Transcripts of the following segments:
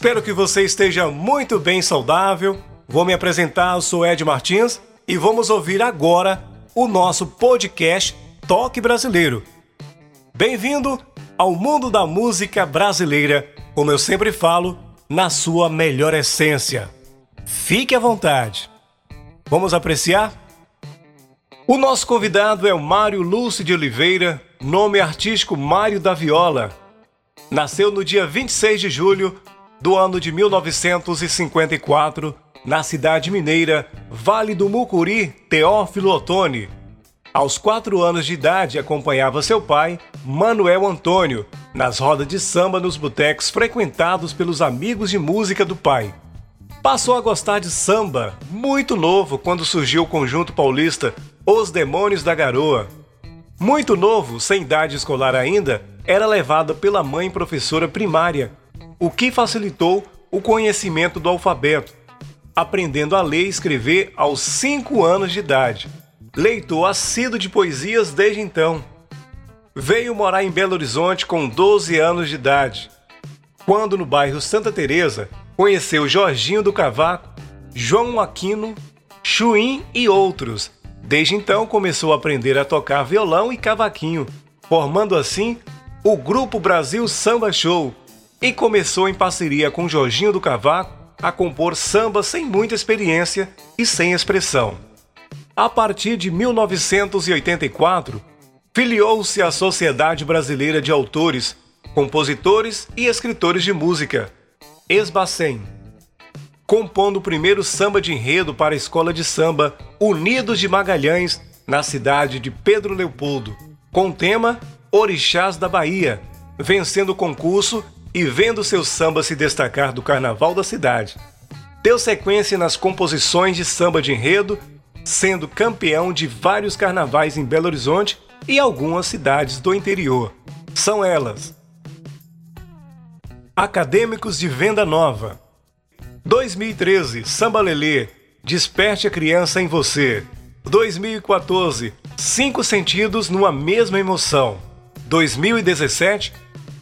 Espero que você esteja muito bem saudável. Vou me apresentar, eu sou Ed Martins e vamos ouvir agora o nosso podcast Toque Brasileiro. Bem-vindo ao mundo da música brasileira, como eu sempre falo, na sua melhor essência. Fique à vontade. Vamos apreciar? O nosso convidado é o Mário Lúcio de Oliveira, nome artístico Mário da Viola. Nasceu no dia 26 de julho do ano de 1954, na cidade mineira Vale do Mucuri, Teófilo Otoni. Aos quatro anos de idade, acompanhava seu pai, Manuel Antônio, nas rodas de samba nos botecos frequentados pelos amigos de música do pai. Passou a gostar de samba muito novo quando surgiu o conjunto paulista Os Demônios da Garoa. Muito novo, sem idade escolar ainda, era levado pela mãe professora primária o que facilitou o conhecimento do alfabeto, aprendendo a ler e escrever aos 5 anos de idade. Leitor assíduo de poesias desde então. Veio morar em Belo Horizonte com 12 anos de idade. Quando no bairro Santa Teresa, conheceu Jorginho do Cavaco, João Aquino, Chuim e outros. Desde então começou a aprender a tocar violão e cavaquinho, formando assim o Grupo Brasil Samba Show, e começou em parceria com Jorginho do Cavaco a compor samba sem muita experiência e sem expressão. A partir de 1984, filiou-se à Sociedade Brasileira de Autores, Compositores e Escritores de Música, Esbacem, compondo o primeiro samba de enredo para a escola de samba Unidos de Magalhães, na cidade de Pedro Leopoldo, com o tema Orixás da Bahia, vencendo o concurso e vendo seu samba se destacar do carnaval da cidade. Deu sequência nas composições de samba de enredo, sendo campeão de vários carnavais em Belo Horizonte e algumas cidades do interior. São elas: Acadêmicos de Venda Nova, 2013 Samba Lelê, Desperte a Criança em Você, 2014 Cinco Sentidos numa Mesma Emoção, 2017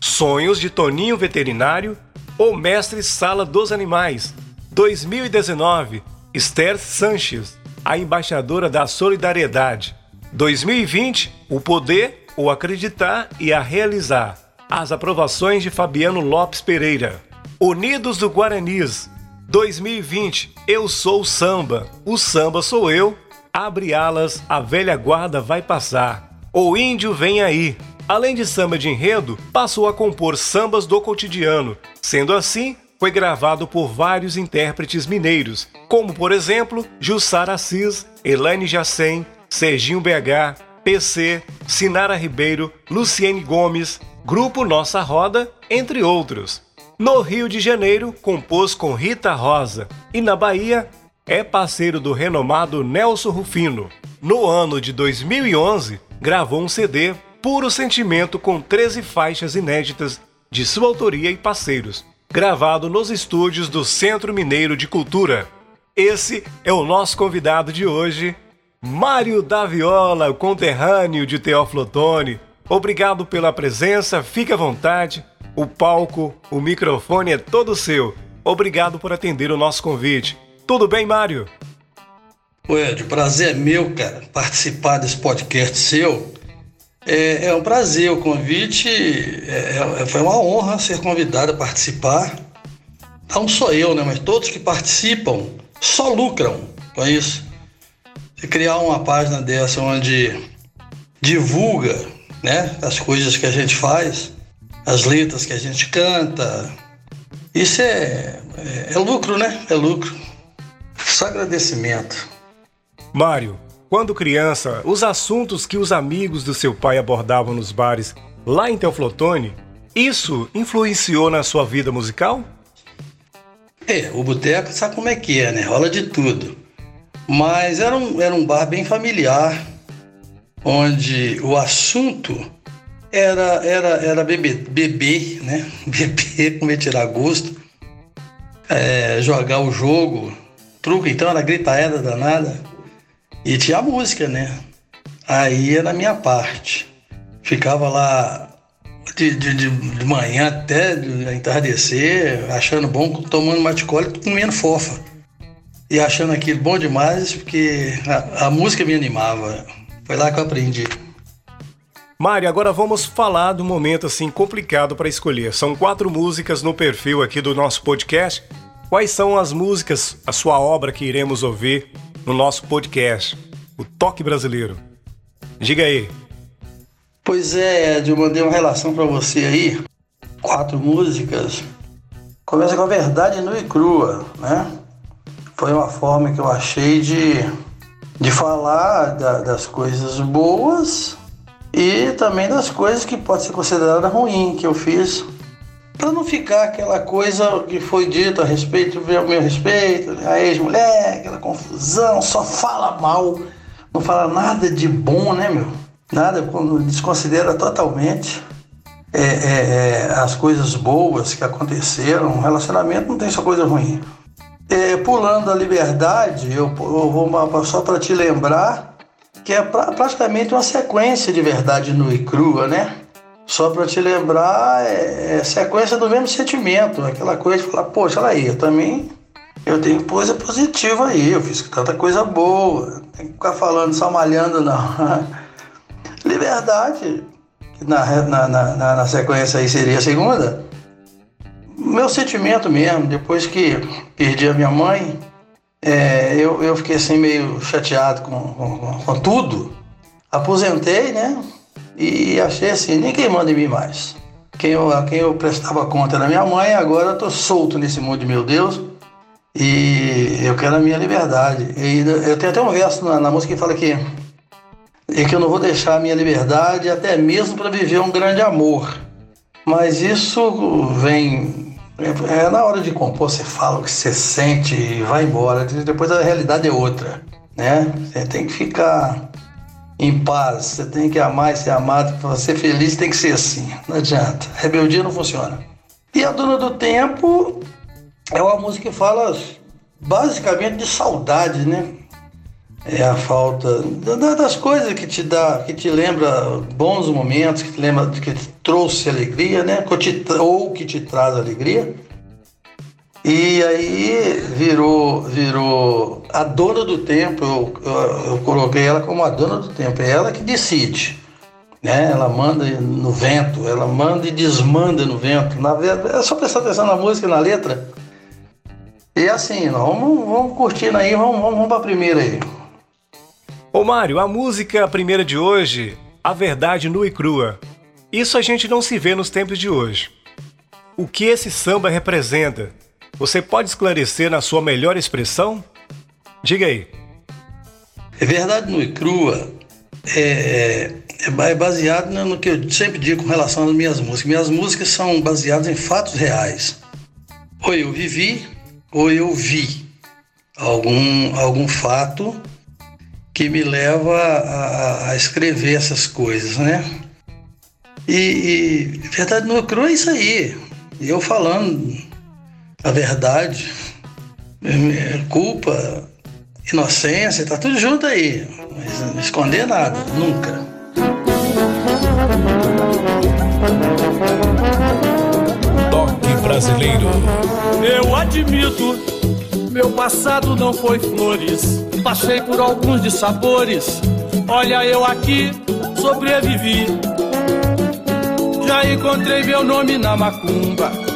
Sonhos de Toninho Veterinário ou Mestre Sala dos Animais. 2019, Esther Sanches, a embaixadora da solidariedade. 2020, o poder, o acreditar e a realizar. As aprovações de Fabiano Lopes Pereira. Unidos do Guaranis. 2020, eu sou o samba, o samba sou eu. Abre alas, a velha guarda vai passar. O índio vem aí. Além de samba de enredo, passou a compor sambas do cotidiano. Sendo assim, foi gravado por vários intérpretes mineiros, como por exemplo Jussara Assis, Elaine Jacem, Serginho BH, PC, Sinara Ribeiro, Luciene Gomes, Grupo Nossa Roda, entre outros. No Rio de Janeiro, compôs com Rita Rosa e na Bahia é parceiro do renomado Nelson Rufino. No ano de 2011, gravou um CD Puro Sentimento com 13 faixas inéditas de sua autoria e parceiros, gravado nos estúdios do Centro Mineiro de Cultura. Esse é o nosso convidado de hoje, Mário da Viola, o conterrâneo de Teófilo. Obrigado pela presença, fique à vontade. O palco, o microfone é todo seu. Obrigado por atender o nosso convite. Tudo bem, Mário? Ed, prazer é meu, cara, participar desse podcast seu. É, é um prazer o convite, é, é, foi uma honra ser convidado a participar. Não só eu, né, mas todos que participam só lucram com isso. Criar uma página dessa onde divulga né, as coisas que a gente faz, as letras que a gente canta, isso é, é, é lucro, né? É lucro. Só agradecimento. Mário, quando criança, os assuntos que os amigos do seu pai abordavam nos bares lá em Teoflotone, isso influenciou na sua vida musical? É, o boteco sabe como é que é, né? Rola de tudo. Mas era um, era um bar bem familiar, onde o assunto era, era, era beber, né? Beber, comer, tirar gosto, é, jogar o jogo, truque, então era gritaeda danada. E tinha a música, né? Aí era a minha parte. Ficava lá de, de, de manhã até entardecer, achando bom, tomando maticole e comendo fofa. E achando aquilo bom demais, porque a, a música me animava. Foi lá que eu aprendi. Mário, agora vamos falar do momento assim complicado para escolher. São quatro músicas no perfil aqui do nosso podcast. Quais são as músicas, a sua obra que iremos ouvir no nosso podcast, o Toque Brasileiro? Diga aí. Pois é, Ed, eu mandei uma relação para você aí. Quatro músicas. Começa com a verdade nua e crua, né? Foi uma forma que eu achei de de falar da, das coisas boas e também das coisas que pode ser considerada ruim que eu fiz para não ficar aquela coisa que foi dita a respeito ao meu respeito, a ex-mulher, aquela confusão, só fala mal, não fala nada de bom, né, meu? Nada, quando desconsidera totalmente é, é, é, as coisas boas que aconteceram. Um relacionamento não tem só coisa ruim. É, pulando a liberdade, eu, eu vou só para te lembrar que é pra, praticamente uma sequência de verdade nua e crua, né? Só para te lembrar, é, é, sequência do mesmo sentimento, aquela coisa de falar, poxa, olha aí, eu também eu tenho coisa positiva aí, eu fiz tanta coisa boa, tem que ficar falando só malhando, não. Liberdade, na, na, na, na sequência aí seria a segunda, meu sentimento mesmo, depois que perdi a minha mãe, é, eu, eu fiquei assim meio chateado com, com, com, tudo. Aposentei, né? E achei assim, ninguém manda em mim mais. Quem eu, a quem eu prestava conta era minha mãe, agora eu tô solto nesse mundo de meu Deus. E eu quero a minha liberdade. E eu tenho até um verso na, na música que fala que, e que eu não vou deixar a minha liberdade até mesmo para viver um grande amor. Mas isso vem é, é, na hora de compor, você fala o que você sente e vai embora. Depois a realidade é outra, né? Você tem que ficar em paz, você tem que amar e ser amado. Para ser feliz tem que ser assim, não adianta. Rebeldia não funciona. E a Dona do Tempo é uma música que fala basicamente de saudade, né? É a falta das coisas que te dá, que te lembra bons momentos, que te lembra que te trouxe alegria, né? Ou que te traz alegria. E aí virou, virou a dona do tempo. Eu, eu, eu, coloquei ela como a dona do tempo. É ela que decide, né? Ela manda no vento, ela manda e desmanda no vento. Na verdade, é só prestar atenção na música, na letra. E assim, vamos, vamos curtindo aí, vamos, vamos, vamos a primeira aí. Ô Mário, a música primeira de hoje, A Verdade Nua e Crua. Isso a gente não se vê nos tempos de hoje. O que esse samba representa? Você pode esclarecer na sua melhor expressão? Diga aí. É verdade nua e crua é, é, é baseado no que eu sempre digo com relação às minhas músicas. Minhas músicas são baseadas em fatos reais. Ou eu vivi, ou eu vi algum, algum fato que me leva a, a escrever essas coisas, né? E, e verdade no cru é isso aí. Eu falando a verdade, é, culpa, inocência, tá tudo junto aí. Mas não esconder nada, nunca. Toque brasileiro. Eu admito, meu passado não foi flores Passei por alguns dissabores. Olha, eu aqui sobrevivi. Já encontrei meu nome na macumba.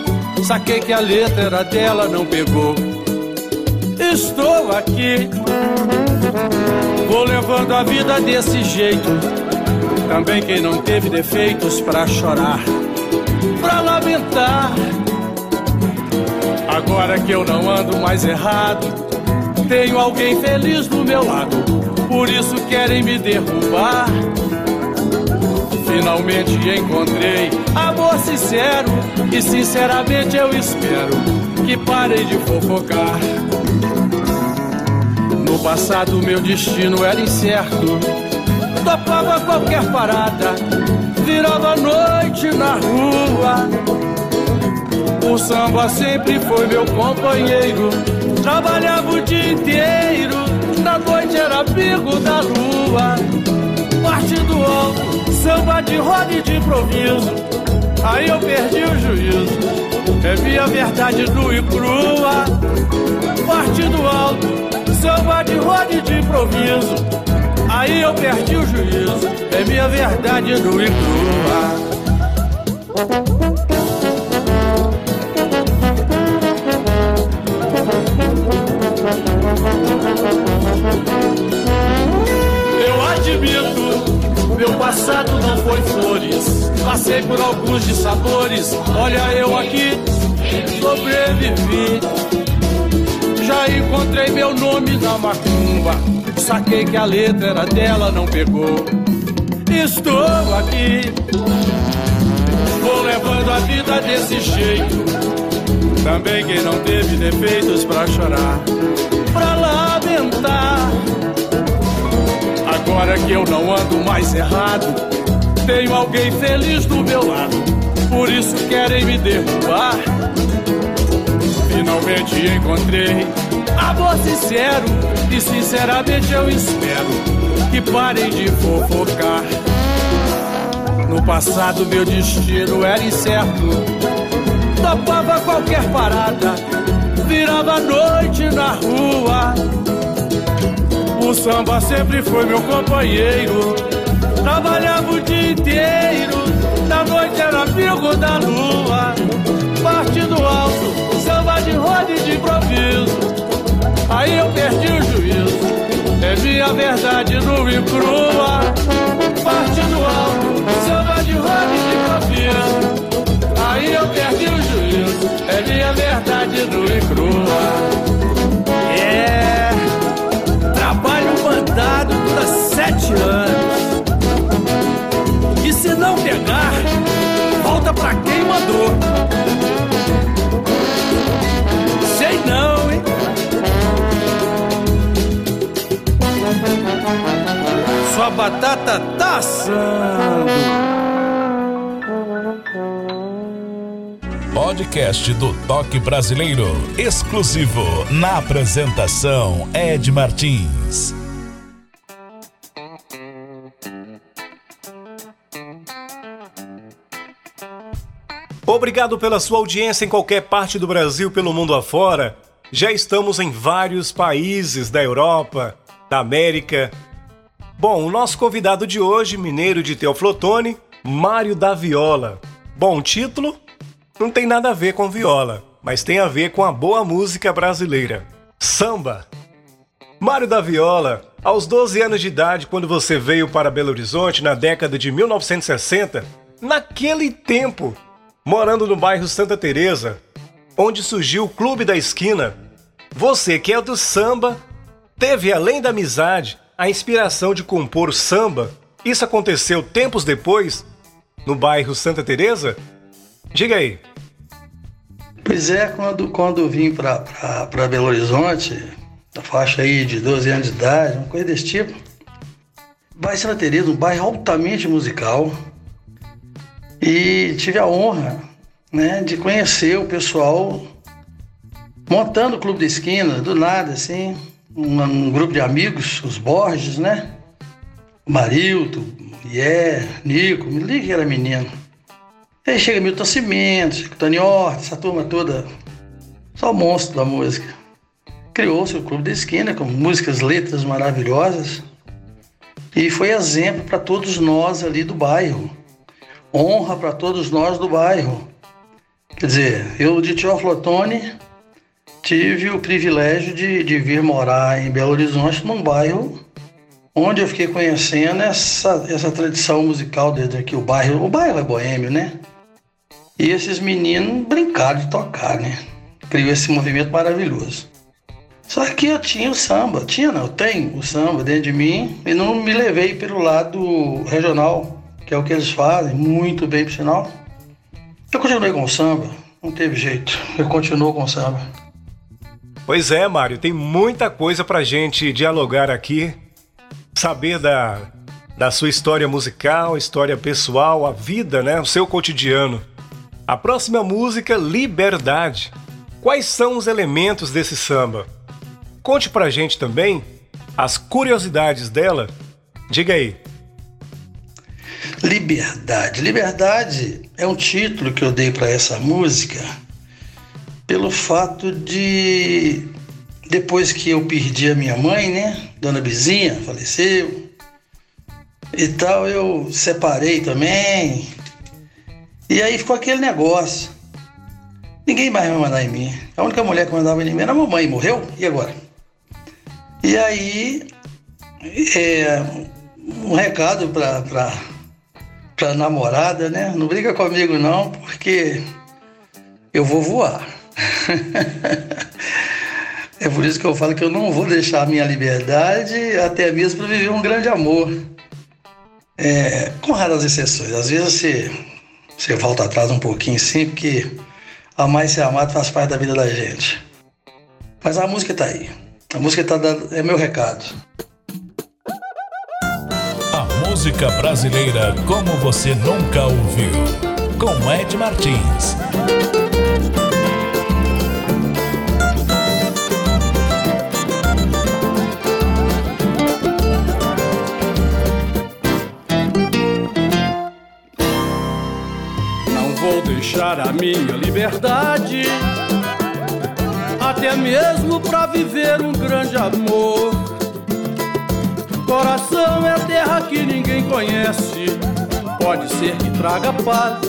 Saquei que a letra era dela, não pegou. Estou aqui. Vou levando a vida desse jeito. Também quem não teve defeitos pra chorar, pra lamentar. Agora que eu não ando mais errado tenho alguém feliz do meu lado. por isso querem me derrubar. Finalmente encontrei amor sincero e sinceramente eu espero que parem de fofocar. No passado meu destino era incerto, topava qualquer parada, virava noite na rua. O samba sempre foi meu companheiro, trabalhava o dia inteiro, na noite era amigo da lua. Parte do alto, samba de roda e de improviso, aí eu perdi o juízo, é minha verdade nua e crua. Parte do alto, samba de roda e de improviso, aí eu perdi o juízo, é minha verdade nua e crua. Eu passado não foi flores. Passei por alguns dissabores. Olha eu aqui, sobrevivi. Já encontrei meu nome na macumba. Saquei que a letra era dela, não pegou. Estou aqui, vou levando a vida desse jeito. Também quem não teve defeitos pra chorar, pra lamentar. Agora que eu não ando mais errado, tenho alguém feliz do meu lado. Por isso querem me derrubar. Finalmente encontrei amor sincero e sinceramente eu espero que parem de fofocar. No passado meu destino era incerto, topava qualquer parada, virava noite na rua. O samba sempre foi meu companheiro, trabalhava o dia inteiro, na noite era amigo da lua. Parte do alto, samba de roda e de improviso. Aí eu perdi o juízo, é minha verdade nua e crua. Parte do alto, samba de roda e de improviso. Aí eu perdi o juízo, é minha verdade nua e crua. Sete anos. E se não pegar, volta pra quem mandou. Sei não, hein? Sua batata tá assando. Podcast do Toque Brasileiro, exclusivo na apresentação Ed Martins. Obrigado pela sua audiência em qualquer parte do Brasil, pelo mundo afora. Já estamos em vários países da Europa, da América. Bom, o nosso convidado de hoje, mineiro de Teoflotone, Mário da Viola. Bom, título não tem nada a ver com viola, mas tem a ver com a boa música brasileira. Samba. Mário da Viola, aos 12 anos de idade, quando você veio para Belo Horizonte na década de 1960, naquele tempo, morando no bairro Santa Teresa, onde surgiu o Clube da Esquina, você que é do samba, teve além da amizade a inspiração de compor o samba. Isso aconteceu tempos depois no bairro Santa Teresa? Diga aí. Pois é, quando, quando vim para Belo Horizonte, na faixa aí de 12 anos de idade, uma coisa desse tipo, bairro Santa Teresa, um bairro altamente musical, e tive a honra né, de conhecer o pessoal montando o Clube da Esquina, do nada, assim, um, um grupo de amigos, os Borges, né? O Marilto, Ié, Nico, me liga que era menino. Aí chega Milton Cimentos, Tony Horta, essa turma toda, só monstro da música. Criou-se o Clube da Esquina com músicas, letras maravilhosas e foi exemplo para todos nós ali do bairro. Honra para todos nós do bairro. Quer dizer, eu de Teoflotone tive o privilégio de, de vir morar em Belo Horizonte, num bairro onde eu fiquei conhecendo essa, essa tradição musical desde aqui, o bairro. O bairro é boêmio, né? E esses meninos brincaram de tocar, né? Criou esse movimento maravilhoso. Só que eu tinha o samba, tinha não, eu tenho o samba dentro de mim e não me levei pelo lado regional, que é o que eles fazem, muito bem por sinal. Eu continuei com o samba, não teve jeito, eu continuo com o samba. Pois é, Mário, tem muita coisa pra gente dialogar aqui, saber da, da sua história musical, história pessoal, a vida, né, o seu cotidiano. A próxima música, Liberdade. Quais são os elementos desse samba? Conte pra gente também as curiosidades dela. Diga aí. Liberdade. Liberdade é um título que eu dei para essa música pelo fato de depois que eu perdi a minha mãe, né, Dona Bizinha, faleceu e tal, eu separei também. E aí ficou aquele negócio. Ninguém mais vai mandar em mim. A única mulher que mandava em mim era a mamãe, morreu? E agora? E aí, é, um recado para pra namorada, né? Não briga comigo não, porque eu vou voar. é por isso que eu falo que eu não vou deixar a minha liberdade até mesmo para viver um grande amor. É, com raras exceções. Às vezes você, você volta atrás um pouquinho sim, porque amar e ser amado faz parte da vida da gente. Mas a música tá aí. A música tá dando, é meu recado. Música brasileira como você nunca ouviu. Com Ed Martins. Não vou deixar a minha liberdade até mesmo para viver um grande amor. Coração é terra que ninguém conhece. Pode ser que traga paz,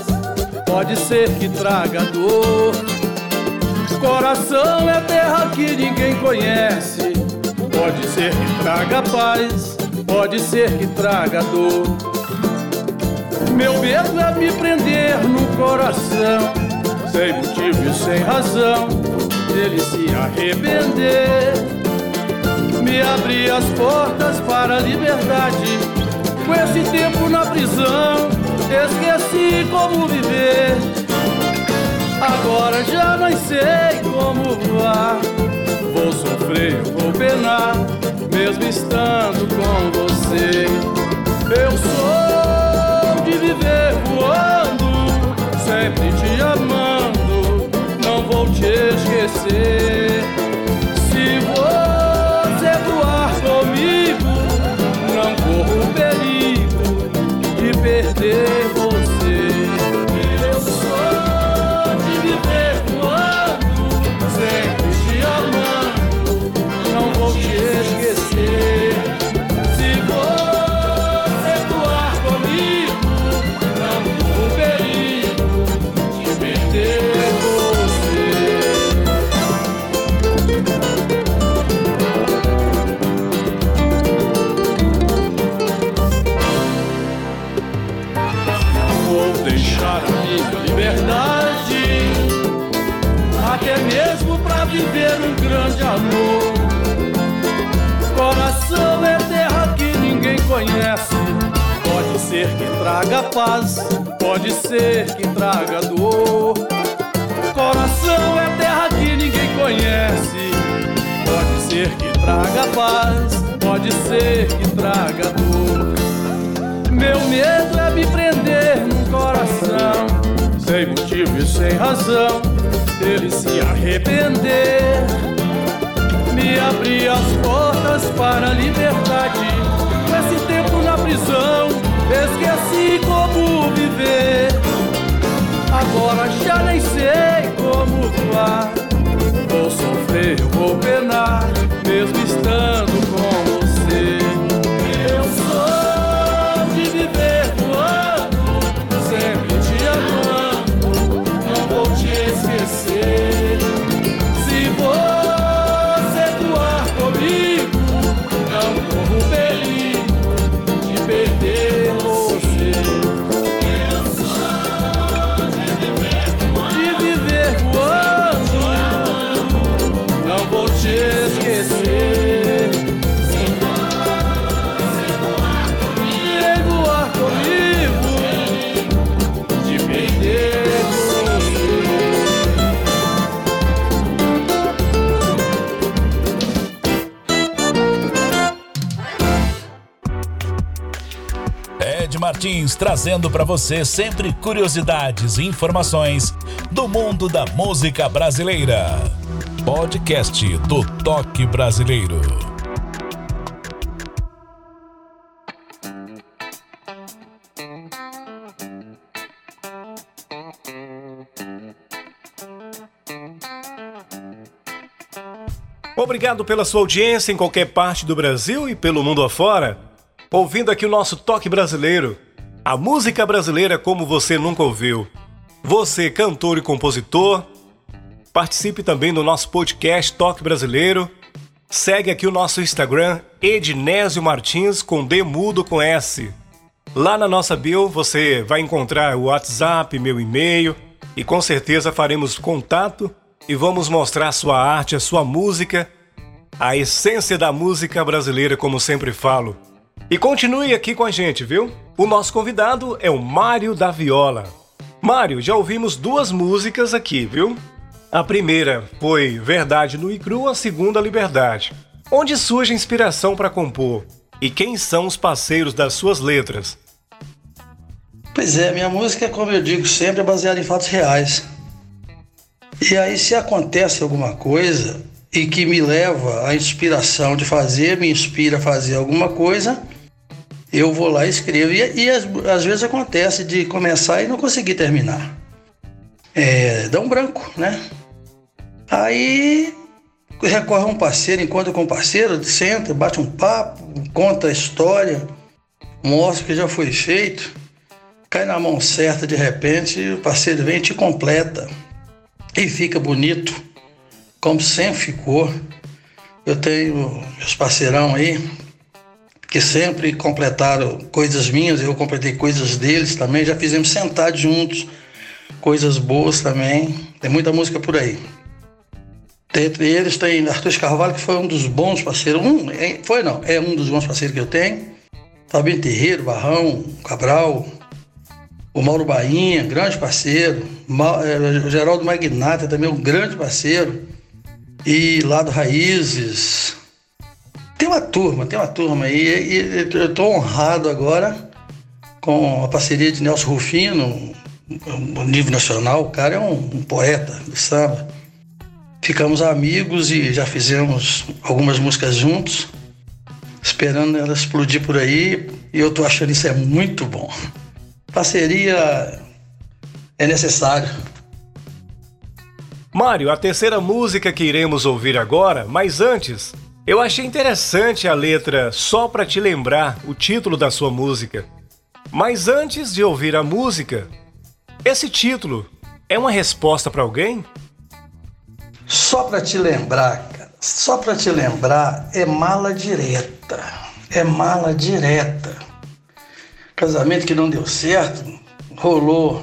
pode ser que traga dor. Coração é terra que ninguém conhece. Pode ser que traga paz, pode ser que traga dor. Meu medo é me prender no coração, sem motivo e sem razão dele se arrepender. Me abri as portas para a liberdade. Com esse tempo na prisão, esqueci como viver. Agora já não sei como voar. Vou sofrer, vou penar, mesmo estando com você. Eu sou de viver voando, sempre te amando vou te esquecer. Paz, pode ser que traga dor. Coração é terra que ninguém conhece. Pode ser que traga paz, pode ser que traga dor. Meu medo é me prender num coração, sem motivo e sem razão dele se arrepender. Me abri as portas para a liberdade. Nesse tempo na prisão, esqueci como viver. Agora já nem sei como voar. Vou sofrer, vou penar, Martins trazendo para você sempre curiosidades e informações do mundo da música brasileira. Podcast do Toque Brasileiro. Obrigado pela sua audiência em qualquer parte do Brasil e pelo mundo afora. Ouvindo aqui o nosso toque brasileiro. A música brasileira como você nunca ouviu. Você, cantor e compositor, participe também do nosso podcast Toque Brasileiro. Segue aqui o nosso Instagram, Ednésio Martins, com D mudo com S. Lá na nossa bio você vai encontrar o WhatsApp, meu e-mail e com certeza faremos contato e vamos mostrar sua arte, a sua música, a essência da música brasileira, como sempre falo. E continue aqui com a gente, viu? O nosso convidado é o Mário da Viola. Mário, já ouvimos duas músicas aqui, viu? A primeira foi Verdade no e Cru, a segunda Liberdade. Onde surge a inspiração para compor? E quem são os parceiros das suas letras? Pois é, minha música, como eu digo sempre, é baseada em fatos reais. E aí, se acontece alguma coisa e que me leva à inspiração de fazer, me inspira a fazer alguma coisa, eu vou lá e escrevo. E, e às, às, vezes acontece de começar e não conseguir terminar. É, dá um branco, né? Aí recorre a um parceiro, encontra com um parceiro, senta, bate um papo, conta a história, mostra o que já foi feito, cai na mão certa de repente, o parceiro vem e te completa e fica bonito, como sempre ficou. Eu tenho meus parceirão aí, que sempre completaram coisas minhas, eu completei coisas deles também, já fizemos sentar juntos, coisas boas também, tem muita música por aí. Entre eles tem Arthur Carvalho, que foi um dos bons parceiros, um, é, foi não, é um dos bons parceiros que eu tenho, Fabinho Terreiro, Barrão, Cabral, o Mauro Bainha, grande parceiro, o é, Geraldo Magnata também um grande parceiro, e Lado Raízes. Tem uma turma, tem uma turma aí, e, eu estou honrado agora com a parceria de Nelson Rufino, no nível nacional, o cara é um, um poeta do samba. Ficamos amigos e já fizemos algumas músicas juntos, esperando ela explodir por aí, e eu tô achando isso é muito bom. Parceria é necessário. Mário, a terceira música que iremos ouvir agora, mas antes, eu achei interessante a letra Só para te lembrar, o título da sua música. Mas antes de ouvir a música, esse título é uma resposta para alguém? Só para te lembrar, cara, só para te lembrar é mala direta. É mala direta. Casamento que não deu certo, rolou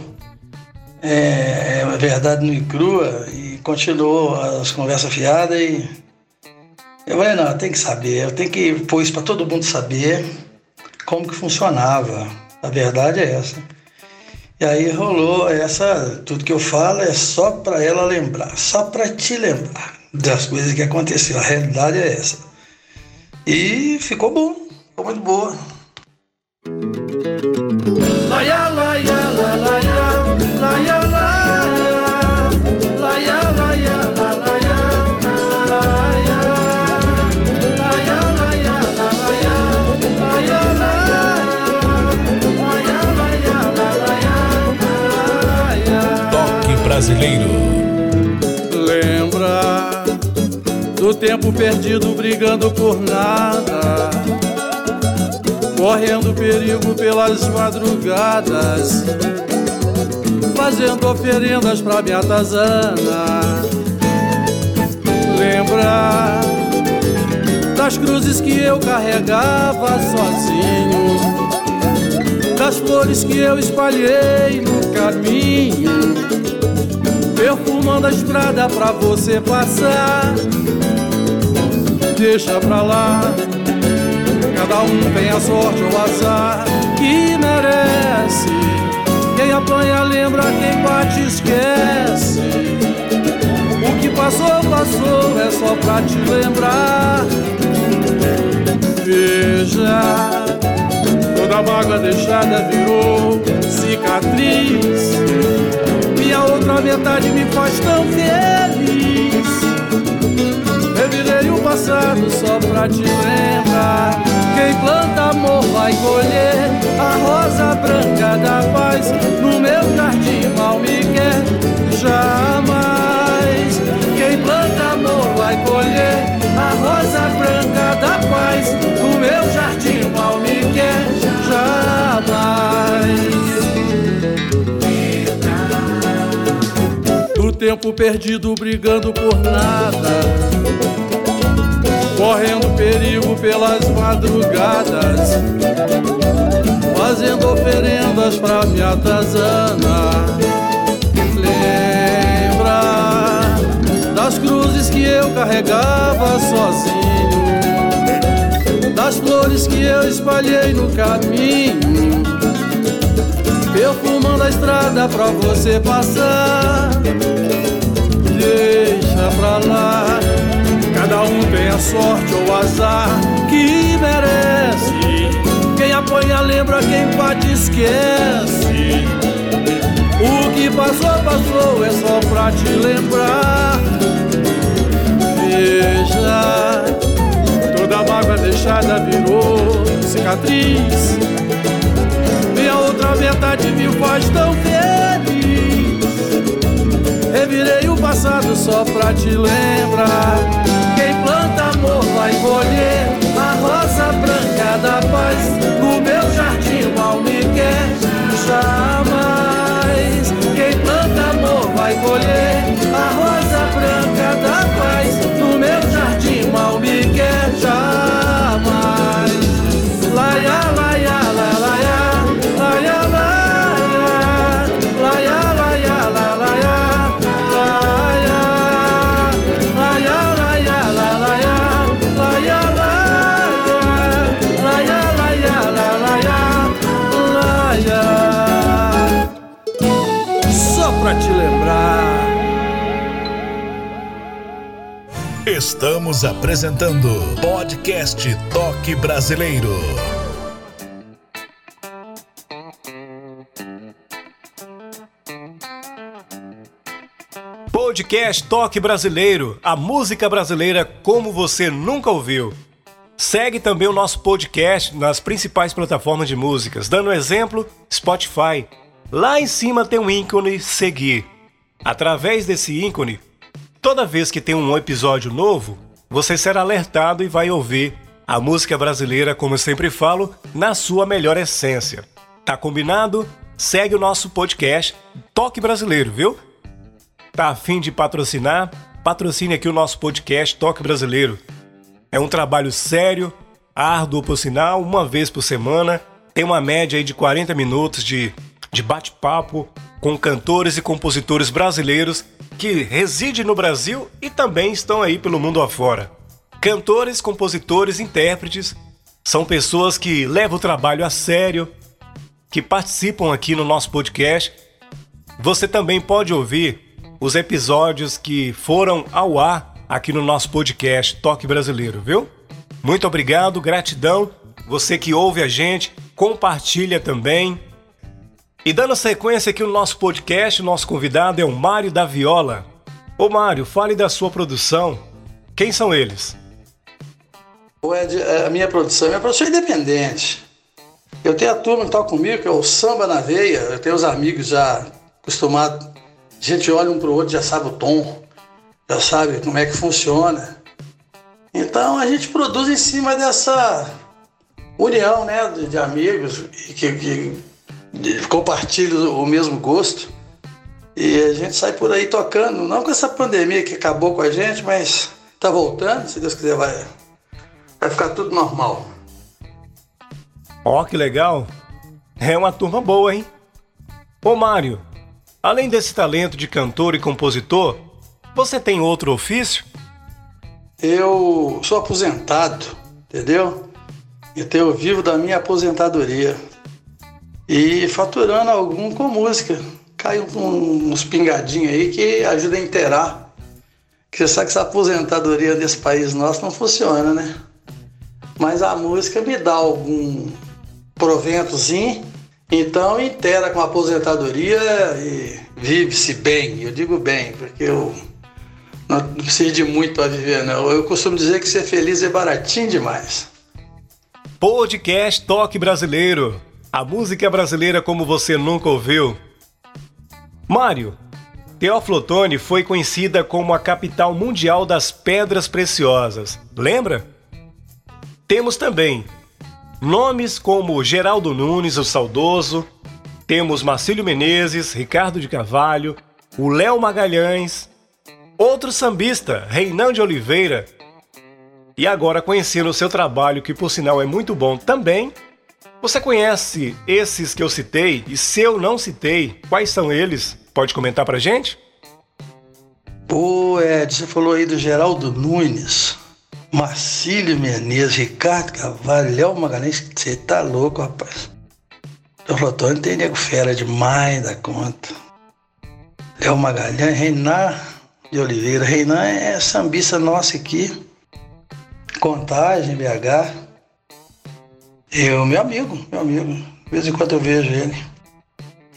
é, é verdade no e crua e continuou as conversas fiadas e eu falei, não, tem que saber, eu tenho que pôr isso para todo mundo saber como que funcionava. A verdade é essa. E aí rolou essa, tudo que eu falo é só para ela lembrar, só para te lembrar das coisas que aconteceram. A realidade é essa. E ficou bom, ficou muito boa. Laia, laia, brasileiro. Lembra do tempo perdido brigando por nada, correndo perigo pelas madrugadas, fazendo oferendas pra minha tazana. Lembra das cruzes que eu carregava sozinho, das flores que eu espalhei no caminho perfumando a estrada pra você passar. Deixa pra lá, cada um tem a sorte ou azar que merece. Quem apanha lembra, quem bate esquece. O que passou, passou, é só pra te lembrar. Veja Toda mágoa deixada virou cicatriz. Minha outra metade me faz tão feliz. Revirei o passado só pra te lembrar. Quem planta amor vai colher tempo perdido brigando por nada correndo perigo pelas madrugadas, fazendo oferendas pra minha tazana. Lembra das cruzes que eu carregava sozinho, das flores que eu espalhei no caminho, perfumando a estrada pra você passar. Deixa pra lá Cada um tem a sorte ou azar que merece. Quem apanha lembra, quem bate esquece. O que passou, passou, é só pra te lembrar. Veja, toda mágoa deixada virou cicatriz. Outra metade me faz tão feliz. Revirei o passado só pra te lembrar amor Estamos apresentando Podcast Toque Brasileiro. Podcast Toque Brasileiro, a música brasileira como você nunca ouviu. Segue também o nosso podcast nas principais plataformas de músicas, dando exemplo Spotify, Lá em cima tem um ícone seguir. Através desse ícone, toda vez que tem um episódio novo, você será alertado e vai ouvir a música brasileira, como eu sempre falo, na sua melhor essência. Tá combinado? Segue o nosso podcast Toque Brasileiro, viu? Tá afim de patrocinar? Patrocine aqui o nosso podcast Toque Brasileiro. É um trabalho sério, árduo por sinal, uma vez por semana. Tem uma média aí de 40 minutos de de bate-papo com cantores e compositores brasileiros que residem no Brasil e também estão aí pelo mundo afora. Cantores, compositores, intérpretes são pessoas que levam o trabalho a sério, que participam aqui no nosso podcast. Você também pode ouvir os episódios que foram ao ar aqui no nosso podcast Toque Brasileiro, viu? Muito obrigado, gratidão. Você que ouve a gente, compartilha também e dando sequência aqui no nosso podcast, o nosso convidado é o Mário da Viola. Ô Mário, fale da sua produção. Quem são eles? O Ed, é, a minha produção, minha produção é independente. Eu tenho a turma que toca comigo, que é o Samba na Veia. Eu tenho os amigos já acostumados. A gente olha um pro outro, já sabe o tom, já sabe como é que funciona. Então a gente produz em cima dessa união né, de, de amigos que, que compartilham o mesmo gosto. E a gente sai por aí tocando, não com essa pandemia que acabou com a gente, mas tá voltando, se Deus quiser vai, vai ficar tudo normal. Ó, oh, que legal! É uma turma boa, hein? Ô Mário, além desse talento de cantor e compositor, você tem outro ofício? Eu sou aposentado, entendeu? Então eu vivo da minha aposentadoria e faturando algum com música. Caiu uns pingadinhos aí que ajuda a inteirar. Que você sabe que essa aposentadoria nesse país nosso não funciona, né? Mas a música me dá algum, proventozinho, então inteira com a aposentadoria e vive-se bem. Eu digo bem, porque eu não preciso de muito para viver, não. Eu costumo dizer que ser feliz é baratinho demais. Podcast Toque Brasileiro. A música brasileira como você nunca ouviu. Mário, Teófilo Otoni foi conhecida como a capital mundial das pedras preciosas. Lembra? Temos também nomes como Geraldo Nunes, o saudoso, temos Marcílio Menezes, Ricardo de Carvalho, o Léo Magalhães, outro sambista, Reinão de Oliveira, e agora conhecendo o seu trabalho, que por sinal é muito bom também, você conhece esses que eu citei? E se eu não citei, quais são eles? Pode comentar pra gente? Pô, Ed, você falou aí do Geraldo Nunes, Marcílio Menezes, Ricardo Carvalho, Léo Magalhães. Você tá louco, rapaz. O Flotônio tem nego fera demais da conta. Léo Magalhães, Reinar de Oliveira. Reinar é sambista nossa aqui. Contagem, BH. Eu, meu amigo, meu amigo. De vez em quando eu vejo ele.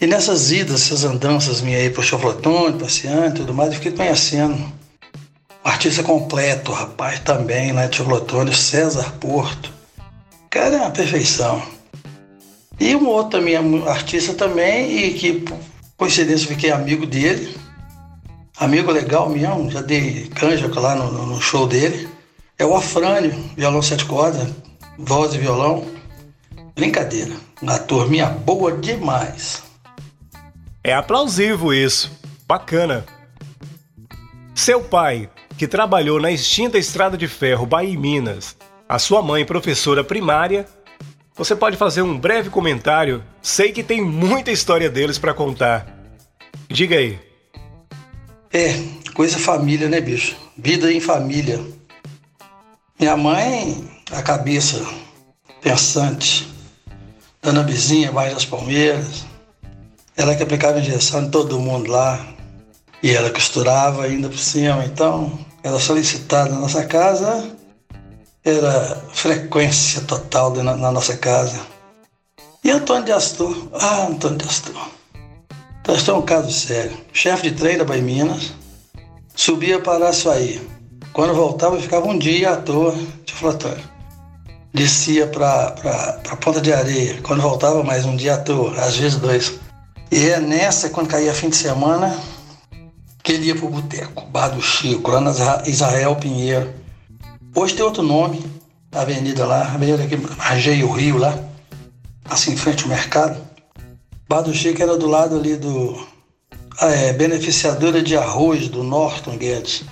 E nessas idas, essas andanças minhas aí pro Choflotone, passeando e tudo mais, eu fiquei conhecendo um artista completo, rapaz, também, lá de Choflotone, César Porto. Cara, é uma perfeição. E um outro também, artista também, e que, por coincidência, fiquei amigo dele. Amigo legal mesmo, já dei canja lá no, no show dele. É o Afrânio, violão sete cordas, voz e violão. Brincadeira, uma turminha boa demais. É aplausível isso. Bacana. Seu pai, que trabalhou na extinta Estrada de Ferro Bahia Minas, a sua mãe, professora primária, você pode fazer um breve comentário? Sei que tem muita história deles para contar. Diga aí. É, coisa família, né, bicho? Vida em família. Minha mãe, a cabeça pensante, Dona Bizinha, mais das Palmeiras, ela que aplicava injeção em todo mundo lá. E ela costurava ainda por cima. Então, era solicitada na nossa casa. Era frequência total na, na nossa casa. E Antônio de Astor? Ah, Antônio de Astor. Então, isso é um caso sério. Chefe de trem da Bahia Minas. Subia para Açuaí. Quando voltava, ficava um dia à toa de flatório. Descia para Ponta de Areia. Quando voltava, mais um dia à toa. Às vezes dois. E é nessa, quando caía fim de semana, que ele ia pro boteco, Bar do Chico, lá na Israel Pinheiro. Hoje tem outro nome, a avenida lá, a avenida que margeia o rio lá, assim em frente ao mercado. Bar do Chico era do lado ali do ah, é, beneficiadora de arroz do Norton Guedes.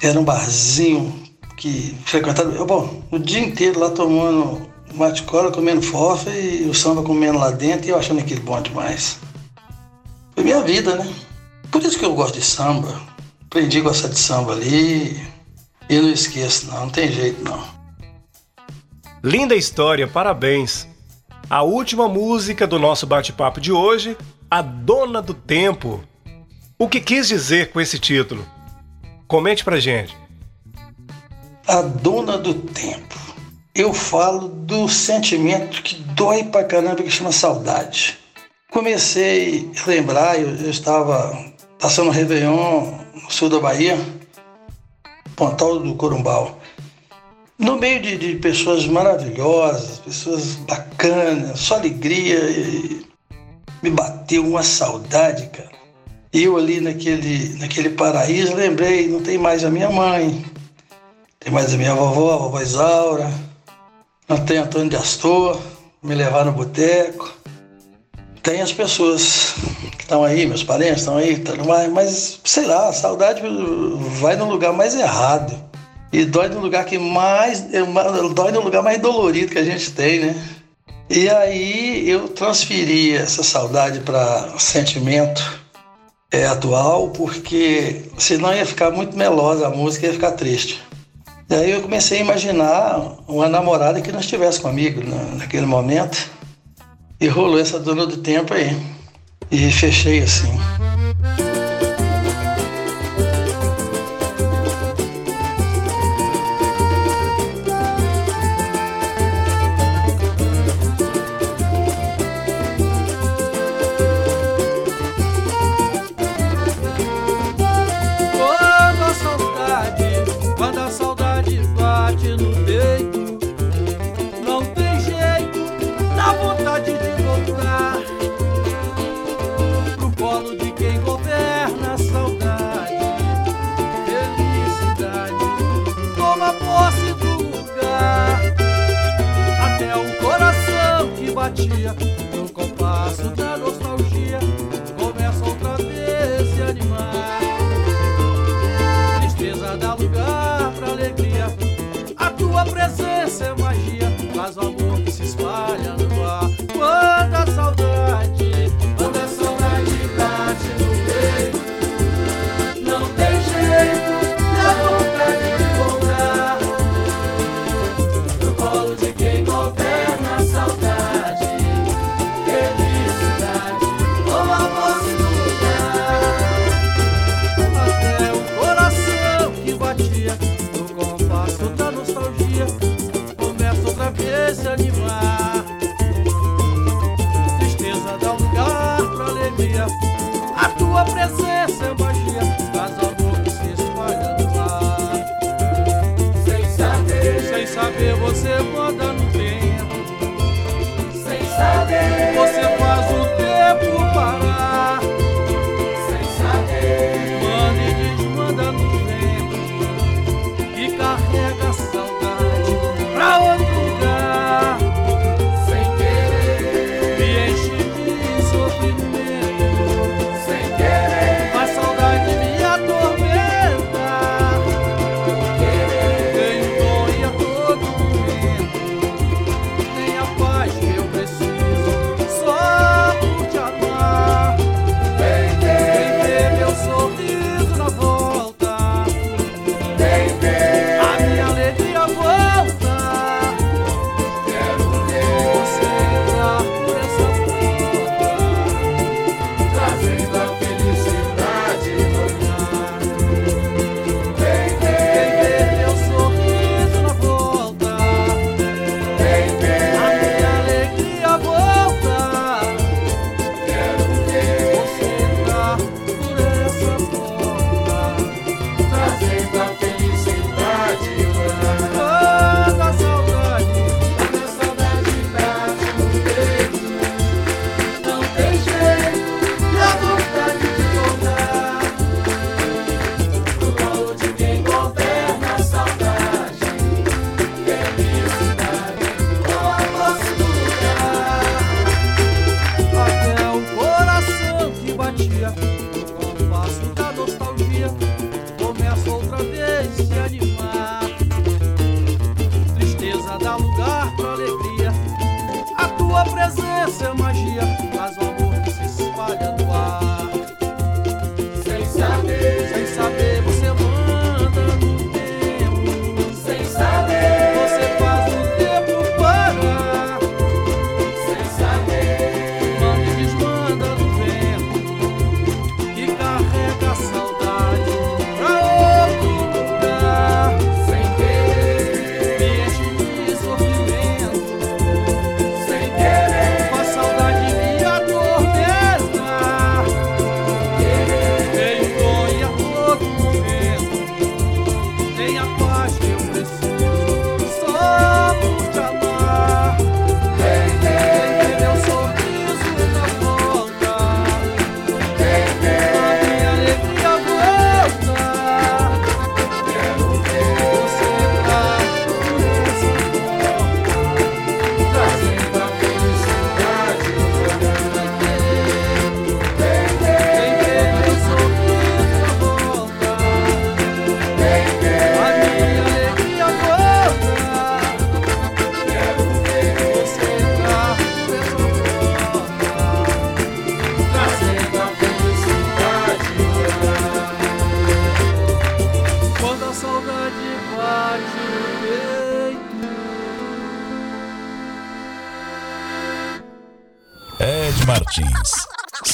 Era um barzinho que frequentava, bom, o dia inteiro lá tomando mate cola, comendo fofa e o samba comendo lá dentro e eu achando aquilo bom demais. Foi minha vida, né? Por isso que eu gosto de samba. Aprendi a gostar de samba ali. E não esqueço, não, não tem jeito não. Linda história, parabéns. A última música do nosso bate-papo de hoje, A Dona do Tempo. O que quis dizer com esse título? Comente pra gente. A Dona do Tempo. Eu falo do sentimento que dói pra caramba que chama saudade comecei a lembrar, eu, eu estava passando o Réveillon no sul da Bahia, Pontal do Corumbau, no meio de, de pessoas maravilhosas, pessoas bacanas, só alegria, me bateu uma saudade, cara. Eu ali naquele, naquele paraíso lembrei, não tem mais a minha mãe, tem mais a minha vovó, a vovó Isaura, não tem Antônio de Astor, me levar no boteco tem as pessoas que estão aí, meus parentes estão aí, mas sei lá, a saudade vai no lugar mais errado. E dói no lugar que mais. dói no lugar mais dolorido que a gente tem, né? E aí eu transferi essa saudade para sentimento é, atual, porque senão ia ficar muito melosa a música, ia ficar triste. E aí eu comecei a imaginar uma namorada que não estivesse comigo naquele momento. E rolou essa dona do tempo aí. E fechei assim.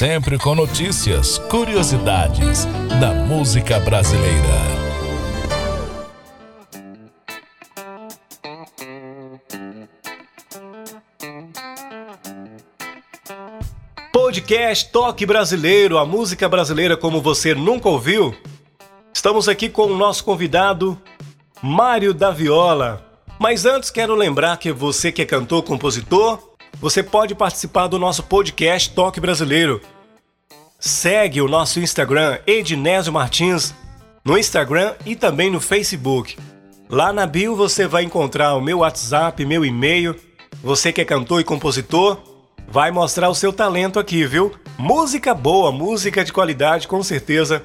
sempre com notícias, curiosidades da música brasileira. Podcast Toque Brasileiro, a música brasileira como você nunca ouviu. Estamos aqui com o nosso convidado, Mário da Viola. Mas antes quero lembrar que você que é cantor, compositor, você pode participar do nosso podcast Toque Brasileiro. Segue o nosso Instagram Ednésio Martins no Instagram e também no Facebook. Lá na bio você vai encontrar o meu WhatsApp, meu e-mail. Você que é cantor e compositor, vai mostrar o seu talento aqui, viu? Música boa, música de qualidade, com certeza.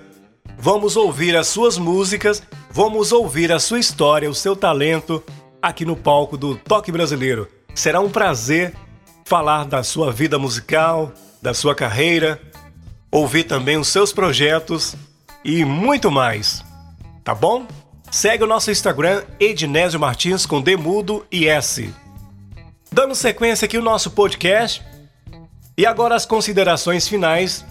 Vamos ouvir as suas músicas, vamos ouvir a sua história, o seu talento aqui no palco do Toque Brasileiro. Será um prazer falar da sua vida musical, da sua carreira, ouvir também os seus projetos e muito mais. Tá bom? Segue o nosso Instagram Ednésio Martins com Demudo e S. Dando sequência aqui o nosso podcast. E agora as considerações finais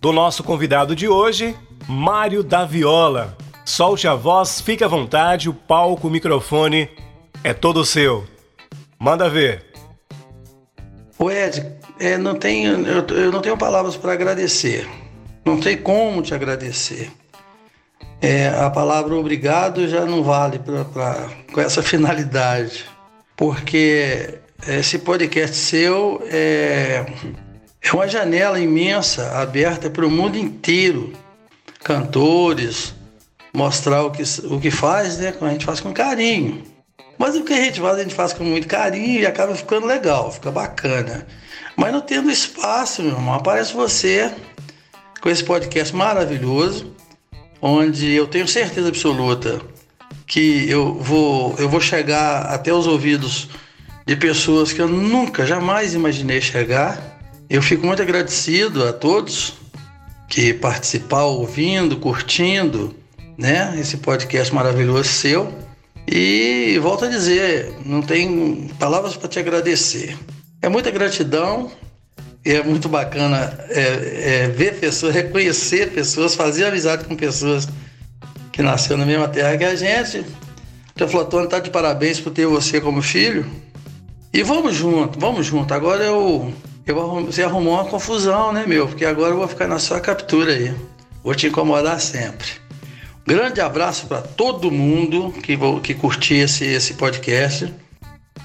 do nosso convidado de hoje, Mário da Viola. Solte a voz, fique à vontade, o palco, o microfone é todo seu. Manda ver. O Ed, é, não tenho, eu, eu não tenho palavras para agradecer. Não sei como te agradecer. É, a palavra obrigado já não vale pra, pra, com essa finalidade. Porque esse podcast seu é, é uma janela imensa, aberta para o mundo inteiro. Cantores, mostrar o que, o que faz, né? A gente faz com carinho. Mas o que a gente faz, a gente faz com muito carinho e acaba ficando legal, fica bacana. Mas não tendo espaço, meu irmão, aparece você com esse podcast maravilhoso, onde eu tenho certeza absoluta que eu vou, eu vou chegar até os ouvidos de pessoas que eu nunca, jamais imaginei chegar. Eu fico muito agradecido a todos que participaram, ouvindo, curtindo, né, esse podcast maravilhoso seu. E volto a dizer, não tem palavras para te agradecer. É muita gratidão e é muito bacana é, é, ver pessoas, reconhecer pessoas, fazer amizade com pessoas que nasceram na mesma terra que a gente. O Flotone está de parabéns por ter você como filho. E vamos junto, vamos junto. Agora eu, eu você arrumou uma confusão, né, meu? Porque agora eu vou ficar na sua captura aí. Vou te incomodar sempre. Grande abraço para todo mundo que, que curtir esse, esse podcast.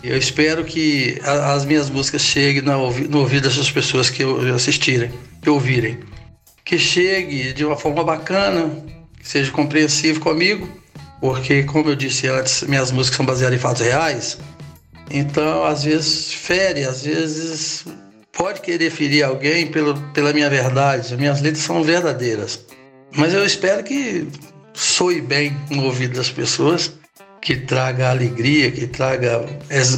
Eu espero que a, as minhas músicas cheguem no, no ouvido dessas pessoas que assistirem, que ouvirem. Que chegue de uma forma bacana, que seja compreensivo comigo, porque, como eu disse antes, minhas músicas são baseadas em fatos reais. Então, às vezes, fere, às vezes pode querer ferir alguém pelo, pela minha verdade. Minhas letras são verdadeiras. Mas eu espero que soe bem no ouvido das pessoas, que traga alegria, que traga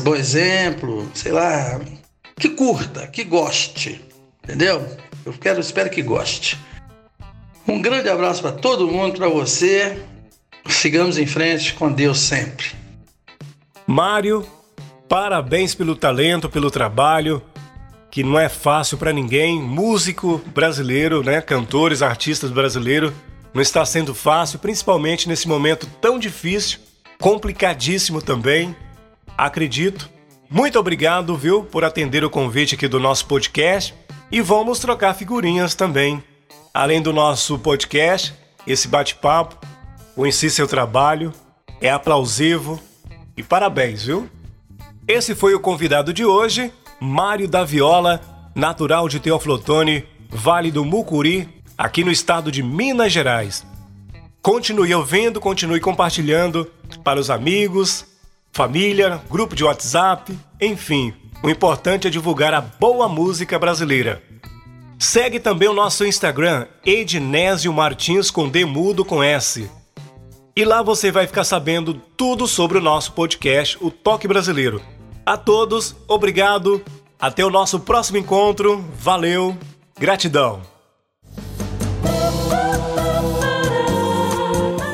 bom exemplo, sei lá, que curta, que goste, entendeu? Eu quero, espero que goste. Um grande abraço para todo mundo, para você. Sigamos em frente com Deus sempre. Mário, parabéns pelo talento, pelo trabalho, que não é fácil para ninguém. Músico brasileiro, né? Cantores, artistas brasileiros não está sendo fácil, principalmente nesse momento tão difícil, complicadíssimo também. Acredito. Muito obrigado, viu, por atender o convite aqui do nosso podcast e vamos trocar figurinhas também. Além do nosso podcast, esse bate-papo, conheci seu trabalho, é aplausivo e parabéns, viu? Esse foi o convidado de hoje, Mário da Viola, natural de Teoflotone, Vale do Mucuri, aqui no estado de Minas Gerais. Continue ouvindo, continue compartilhando para os amigos, família, grupo de WhatsApp, enfim. O importante é divulgar a boa música brasileira. Segue também o nosso Instagram, Ednésio Martins com Demudo com S. E lá você vai ficar sabendo tudo sobre o nosso podcast, o Toque Brasileiro. A todos, obrigado. Até o nosso próximo encontro. Valeu. Gratidão.